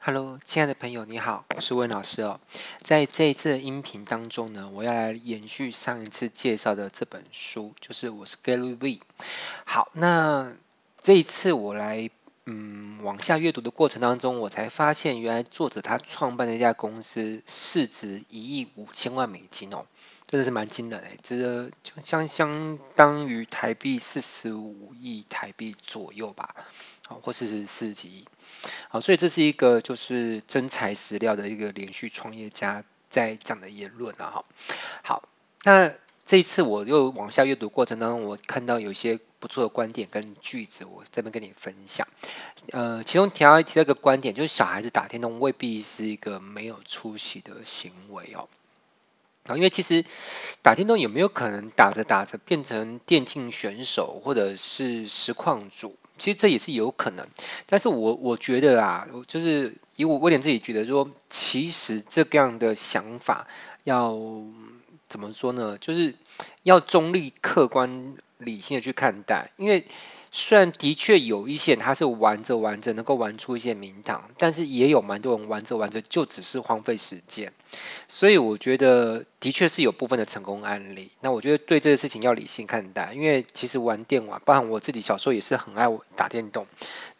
Hello，亲爱的朋友，你好，我是温老师哦。在这一次的音频当中呢，我要来延续上一次介绍的这本书，就是我是 Gary V。好，那这一次我来嗯往下阅读的过程当中，我才发现原来作者他创办的一家公司市值一亿五千万美金哦，真的是蛮惊人诶，这个就相相当于台币四十五亿台币左右吧，好，或四十几亿。好，所以这是一个就是真材实料的一个连续创业家在讲的言论啊，哈。好，那这一次我又往下阅读过程当中，我看到有些不错的观点跟句子，我这边跟你分享。呃，其中提到提到一个观点，就是小孩子打电动未必是一个没有出息的行为哦。因为其实打电动有没有可能打着打着变成电竞选手或者是实况主？其实这也是有可能。但是我我觉得啊，就是以我威廉自己觉得说，其实这样的想法要怎么说呢？就是要中立、客观、理性的去看待，因为。虽然的确有一些他是玩着玩着能够玩出一些名堂，但是也有蛮多人玩着玩着就只是荒废时间。所以我觉得的确是有部分的成功案例。那我觉得对这个事情要理性看待，因为其实玩电玩，包含我自己小时候也是很爱打电动，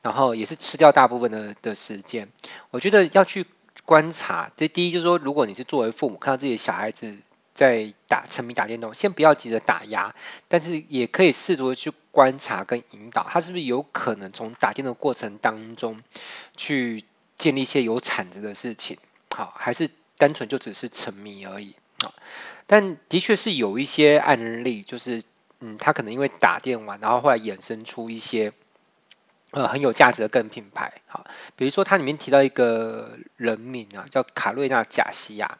然后也是吃掉大部分的的时间。我觉得要去观察，这第一就是说，如果你是作为父母看到自己的小孩子。在打沉迷打电动，先不要急着打压，但是也可以试图去观察跟引导，他是不是有可能从打电动过程当中去建立一些有产值的事情，好，还是单纯就只是沉迷而已啊？但的确是有一些案例，就是嗯，他可能因为打电玩，然后后来衍生出一些呃很有价值的个人品牌，好，比如说它里面提到一个人名啊，叫卡瑞娜贾西亚。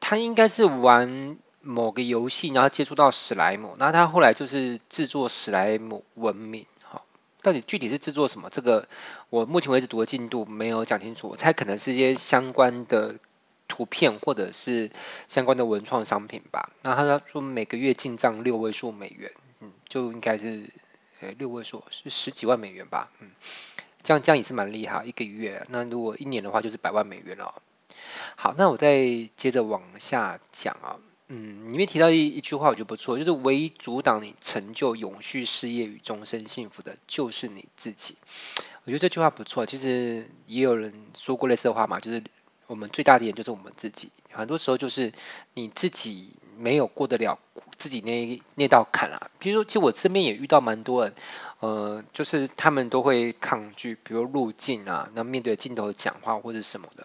他应该是玩某个游戏，然后接触到史莱姆，那他后来就是制作史莱姆文明，好，到底具体是制作什么？这个我目前为止读的进度没有讲清楚，我猜可能是一些相关的图片或者是相关的文创商品吧。那他说每个月进账六位数美元，嗯，就应该是呃六位数是十几万美元吧，嗯，这样这样也是蛮厉害，一个月，那如果一年的话就是百万美元了。好，那我再接着往下讲啊，嗯，里面提到一一句话，我觉得不错，就是唯一阻挡你成就永续事业与终身幸福的，就是你自己。我觉得这句话不错，其实也有人说过类似的话嘛，就是我们最大的敌人就是我们自己，很多时候就是你自己没有过得了自己那那道坎啊。比如说，其实我身边也遇到蛮多人，呃，就是他们都会抗拒，比如入镜啊，那面对镜头讲话或者什么的。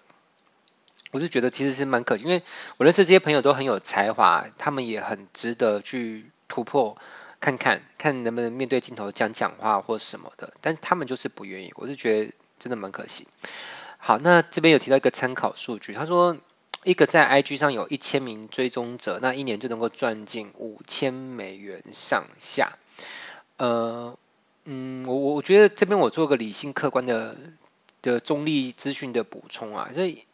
我就觉得其实是蛮可惜，因为我认识这些朋友都很有才华，他们也很值得去突破，看看看能不能面对镜头讲讲话或什么的，但他们就是不愿意，我是觉得真的蛮可惜。好，那这边有提到一个参考数据，他说一个在 IG 上有一千名追踪者，那一年就能够赚进五千美元上下。呃，嗯，我我觉得这边我做个理性客观的的中立资讯的补充啊，所以。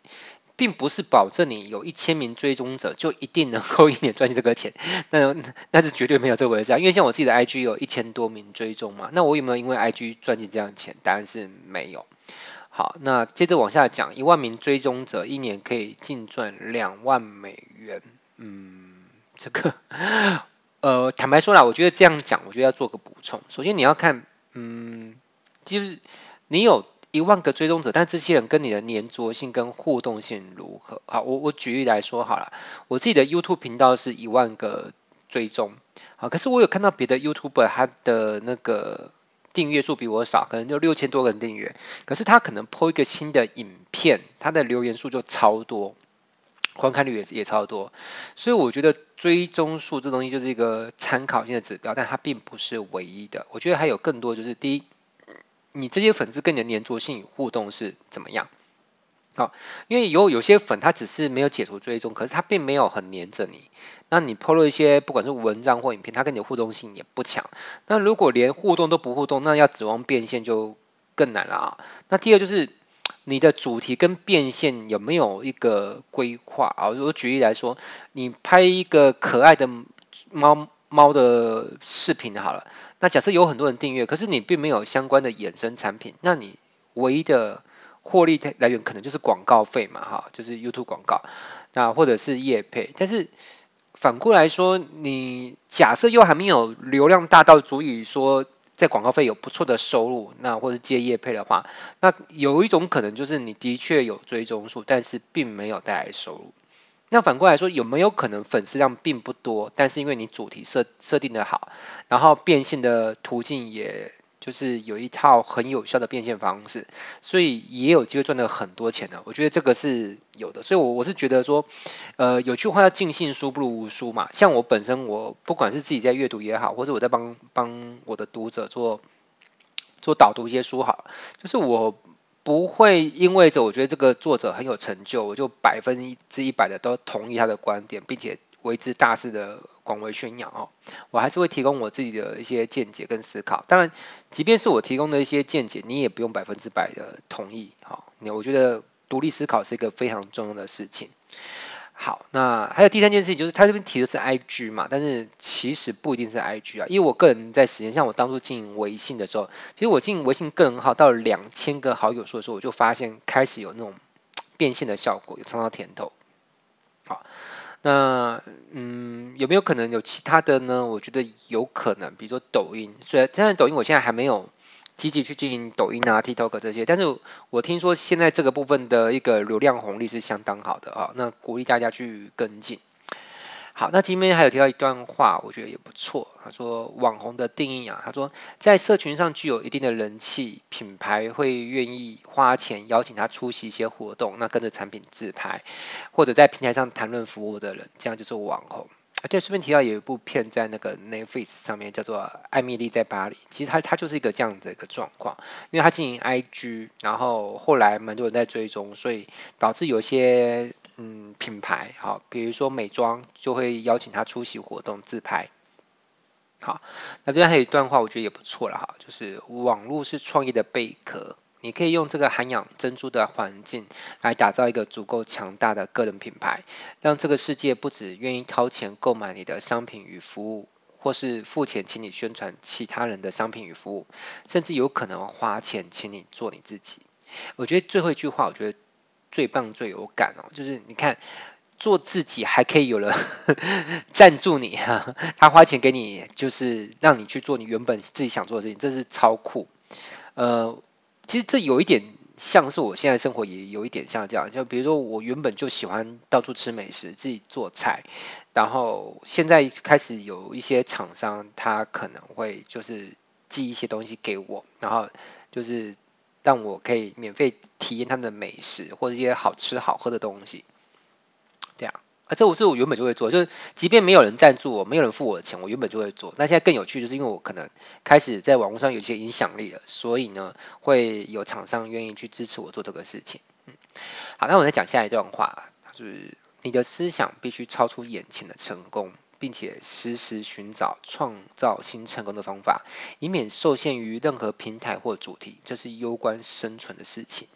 并不是保证你有一千名追踪者就一定能够一年赚这个钱，那那是绝对没有这回事啊！因为像我自己的 IG 有一千多名追踪嘛，那我有没有因为 IG 赚进这样的钱？答案是没有。好，那接着往下讲，一万名追踪者一年可以净赚两万美元。嗯，这个 呃，坦白说啦，我觉得这样讲，我觉得要做个补充。首先你要看，嗯，就是你有。一万个追踪者，但这些人跟你的黏着性跟互动性如何？好，我我举例来说好了，我自己的 YouTube 频道是一万个追踪，好，可是我有看到别的 YouTuber 他的那个订阅数比我少，可能就六千多个人订阅，可是他可能 po 一个新的影片，他的留言数就超多，观看率也也超多，所以我觉得追踪数这东西就是一个参考性的指标，但它并不是唯一的，我觉得还有更多，就是第一。你这些粉丝跟你的黏着性互动是怎么样？好，因为有有些粉他只是没有解除追踪，可是他并没有很黏着你。那你 PO 了一些不管是文章或影片，他跟你的互动性也不强。那如果连互动都不互动，那要指望变现就更难了啊。那第二就是你的主题跟变现有没有一个规划啊？如果举例来说，你拍一个可爱的猫猫的视频好了。那假设有很多人订阅，可是你并没有相关的衍生产品，那你唯一的获利来源可能就是广告费嘛，哈，就是 YouTube 广告，那或者是业配。但是反过来说，你假设又还没有流量大到足以说在广告费有不错的收入，那或者接业配的话，那有一种可能就是你的确有追踪数，但是并没有带来收入。那反过来说，有没有可能粉丝量并不多，但是因为你主题设设定的好，然后变现的途径也就是有一套很有效的变现方式，所以也有机会赚到很多钱的。我觉得这个是有的，所以我我是觉得说，呃，有句话叫尽信书不如无书嘛。像我本身，我不管是自己在阅读也好，或者我在帮帮我的读者做做导读一些书好，就是我。不会因为着我觉得这个作者很有成就，我就百分之一百的都同意他的观点，并且为之大肆的广为宣扬哦。我还是会提供我自己的一些见解跟思考。当然，即便是我提供的一些见解，你也不用百分之百的同意。好，我觉得独立思考是一个非常重要的事情。好，那还有第三件事情，就是他这边提的是 IG 嘛，但是其实不一定是 IG 啊，因为我个人在实验，像我当初经营微信的时候，其实我经营微信个人号到两千个好友数的时候，我就发现开始有那种变现的效果，有尝到甜头。好，那嗯，有没有可能有其他的呢？我觉得有可能，比如说抖音，虽然现在抖音我现在还没有。积极去经营抖音啊、TikTok 这些，但是我听说现在这个部分的一个流量红利是相当好的啊，那鼓励大家去跟进。好，那今天还有提到一段话，我觉得也不错。他说网红的定义啊，他说在社群上具有一定的人气，品牌会愿意花钱邀请他出席一些活动，那跟着产品自拍，或者在平台上谈论服务的人，这样就是网红。而且顺便提到有一部片在那个 Netflix 上面叫做《艾蜜莉在巴黎》，其实它它就是一个这样的一个状况，因为它经营 IG，然后后来蛮多人在追踪，所以导致有些嗯品牌，好，比如说美妆就会邀请他出席活动自拍。好，那这边还有一段话，我觉得也不错了哈，就是网络是创业的贝壳。你可以用这个涵养珍珠的环境来打造一个足够强大的个人品牌，让这个世界不止愿意掏钱购买你的商品与服务，或是付钱请你宣传其他人的商品与服务，甚至有可能花钱请你做你自己。我觉得最后一句话，我觉得最棒最有感哦，就是你看做自己还可以有人 赞助你哈，他花钱给你，就是让你去做你原本自己想做的事情，这是超酷，呃。其实这有一点像是我现在生活也有一点像这样，就比如说我原本就喜欢到处吃美食，自己做菜，然后现在开始有一些厂商，他可能会就是寄一些东西给我，然后就是让我可以免费体验他们的美食或者一些好吃好喝的东西，这样。啊，这我这我原本就会做，就是即便没有人赞助我，没有人付我的钱，我原本就会做。那现在更有趣，就是因为我可能开始在网络上有一些影响力了，所以呢，会有厂商愿意去支持我做这个事情。嗯，好，那我再讲下一段话，就是你的思想必须超出眼前的成功，并且时时寻找创造新成功的方法，以免受限于任何平台或主题，这是攸关生存的事情。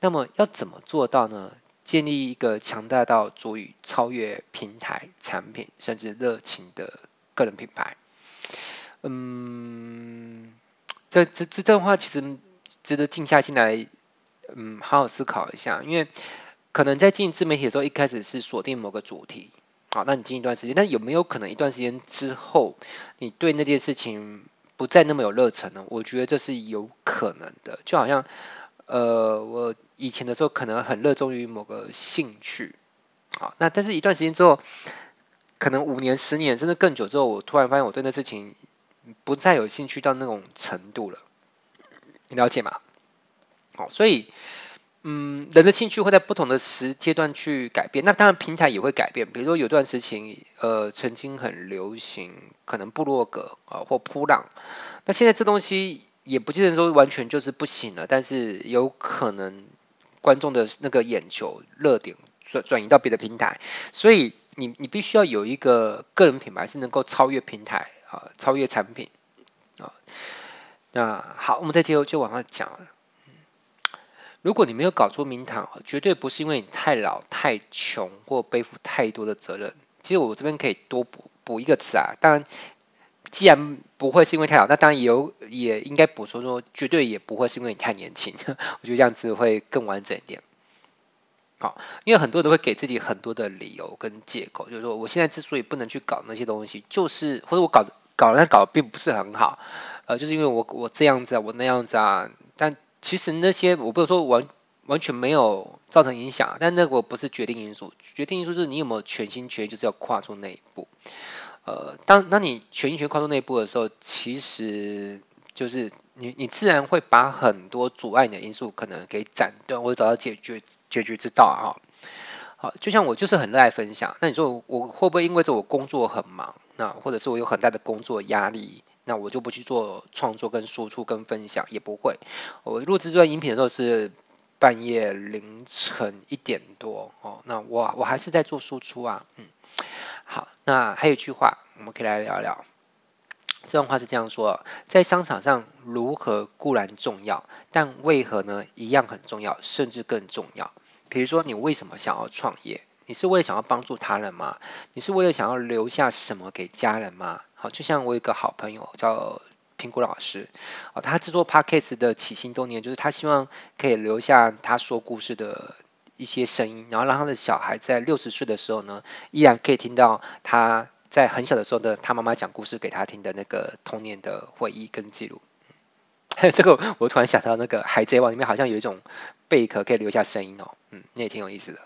那么要怎么做到呢？建立一个强大到足以超越平台、产品甚至热情的个人品牌。嗯，这这这段话其实值得静下心来，嗯，好好思考一下。因为可能在经营自媒体的时候，一开始是锁定某个主题，好，那你经一段时间，那有没有可能一段时间之后，你对那件事情不再那么有热忱呢？我觉得这是有可能的，就好像。呃，我以前的时候可能很热衷于某个兴趣，好，那但是一段时间之后，可能五年、十年甚至更久之后，我突然发现我对那事情不再有兴趣到那种程度了，你了解吗？好，所以，嗯，人的兴趣会在不同的时阶段去改变，那当然平台也会改变，比如说有段时期，呃，曾经很流行可能部落格啊或噗浪，那现在这东西。也不见得说完全就是不行了，但是有可能观众的那个眼球热点转转移到别的平台，所以你你必须要有一个个人品牌是能够超越平台啊，超越产品啊。那好，我们再接着就往下讲了。如果你没有搞出名堂，绝对不是因为你太老、太穷或背负太多的责任。其实我这边可以多补补一个词啊，当然。既然不会是因为太老，那当然也有也应该补充说，绝对也不会是因为你太年轻。我觉得这样子会更完整一点。好，因为很多人都会给自己很多的理由跟借口，就是说我现在之所以不能去搞那些东西，就是或者我搞搞但搞并不是很好，呃，就是因为我我这样子啊，我那样子啊。但其实那些我不能说完完全没有造成影响，但那个不是决定因素，决定因素是你有没有全心全意就是要跨出那一步。呃，当当你全心全跨出那一步的时候，其实就是你你自然会把很多阻碍你的因素可能给斩断，或者找到解决解决之道啊。好，就像我就是很热爱分享，那你说我，我会不会因为这我工作很忙，那或者是我有很大的工作压力，那我就不去做创作跟输出跟分享？也不会。我录制这段音频的时候是半夜凌晨一点多哦，那我我还是在做输出啊，嗯。好，那还有一句话，我们可以来聊聊。这段话是这样说：在商场上，如何固然重要，但为何呢？一样很重要，甚至更重要。比如说，你为什么想要创业？你是为了想要帮助他人吗？你是为了想要留下什么给家人吗？好，就像我有一个好朋友叫苹果老师，哦，他制作 Podcast 的起心动念就是他希望可以留下他说故事的。一些声音，然后让他的小孩在六十岁的时候呢，依然可以听到他在很小的时候的他妈妈讲故事给他听的那个童年的回忆跟记录。这个，我突然想到那个《海贼王》里面好像有一种贝壳可以留下声音哦，嗯，那也挺有意思的。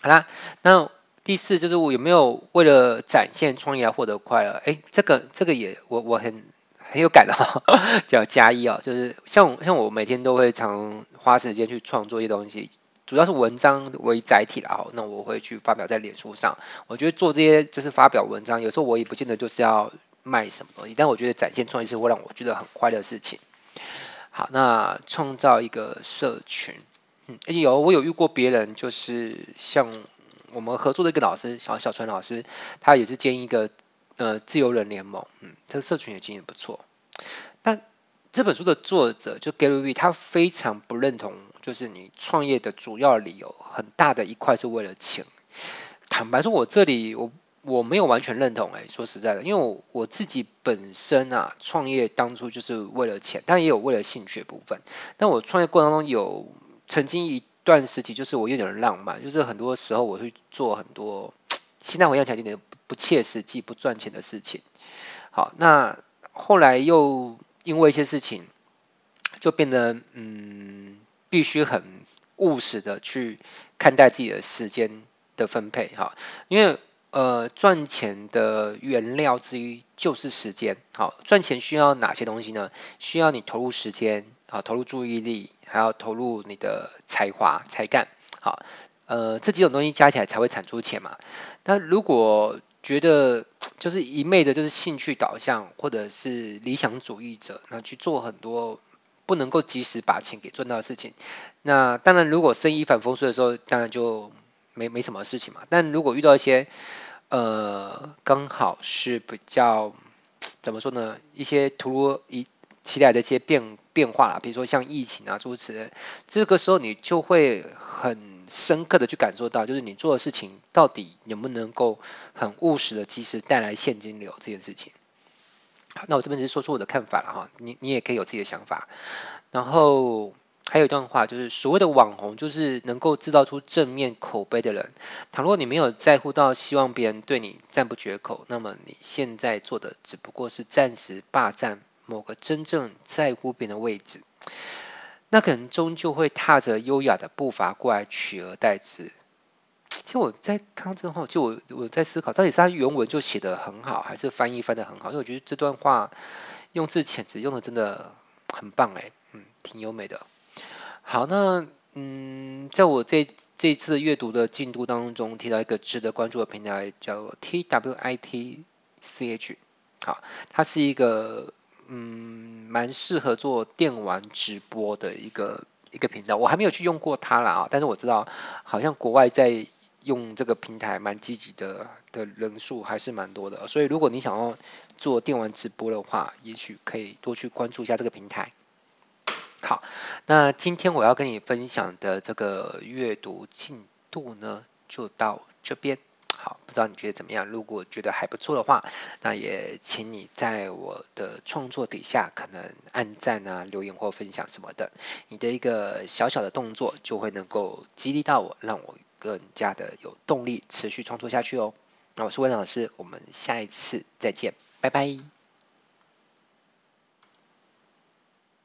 好啦，那第四就是我有没有为了展现创意而获得快乐？哎，这个这个也我我很很有感的、叫加一哦，就是像像我每天都会常花时间去创作一些东西。主要是文章为载体啦，那我会去发表在脸书上。我觉得做这些就是发表文章，有时候我也不见得就是要卖什么东西，但我觉得展现创意是会让我觉得很快乐的事情。好，那创造一个社群，嗯，有我有遇过别人，就是像我们合作的一个老师小小川老师，他也是建一个呃自由人联盟，嗯，这个社群也经营不错，但。这本书的作者就 Gary V，他非常不认同，就是你创业的主要理由很大的一块是为了钱。坦白说，我这里我我没有完全认同，哎，说实在的，因为我我自己本身啊，创业当初就是为了钱，但也有为了兴趣部分。但我创业过程当中有曾经一段时期，就是我有点浪漫，就是很多时候我会做很多现在回想起来有点不切实际、不赚钱的事情。好，那后来又。因为一些事情，就变得嗯，必须很务实的去看待自己的时间的分配哈。因为呃，赚钱的原料之一就是时间。好，赚钱需要哪些东西呢？需要你投入时间，好，投入注意力，还要投入你的才华、才干。好，呃，这几种东西加起来才会产出钱嘛。那如果觉得 就是一昧的，就是兴趣导向，或者是理想主义者，那去做很多 不能够及时把钱给赚到的事情。那当然，如果生意一帆风顺的时候，当然就没没什么事情嘛。但如果遇到一些呃刚好是比较 怎么说呢，一些突如一其来的一些变变化啦，比如说像疫情啊诸如此类，这个时候你就会很。深刻的去感受到，就是你做的事情到底能不能够很务实的及时带来现金流这件事情。好，那我这边只是说出我的看法了哈，你你也可以有自己的想法。然后还有一段话，就是所谓的网红，就是能够制造出正面口碑的人。倘若你没有在乎到希望别人对你赞不绝口，那么你现在做的只不过是暂时霸占某个真正在乎别人的位置。那可能终究会踏着优雅的步伐过来取而代之。其实我在看之后，就我我在思考，到底是他原文就写得很好，还是翻译翻得很好？因为我觉得这段话用字遣词用的真的很棒哎，嗯，挺优美的。好，那嗯，在我这这次阅读的进度当中，提到一个值得关注的平台，叫 TWIT CH。好，它是一个。嗯，蛮适合做电玩直播的一个一个频道，我还没有去用过它啦，但是我知道好像国外在用这个平台蛮积极的的人数还是蛮多的，所以如果你想要做电玩直播的话，也许可以多去关注一下这个平台。好，那今天我要跟你分享的这个阅读进度呢，就到这边。好，不知道你觉得怎么样？如果觉得还不错的话，那也请你在我的创作底下可能按赞啊、留言或分享什么的。你的一个小小的动作就会能够激励到我，让我更加的有动力持续创作下去哦。那我是温老师，我们下一次再见，拜拜。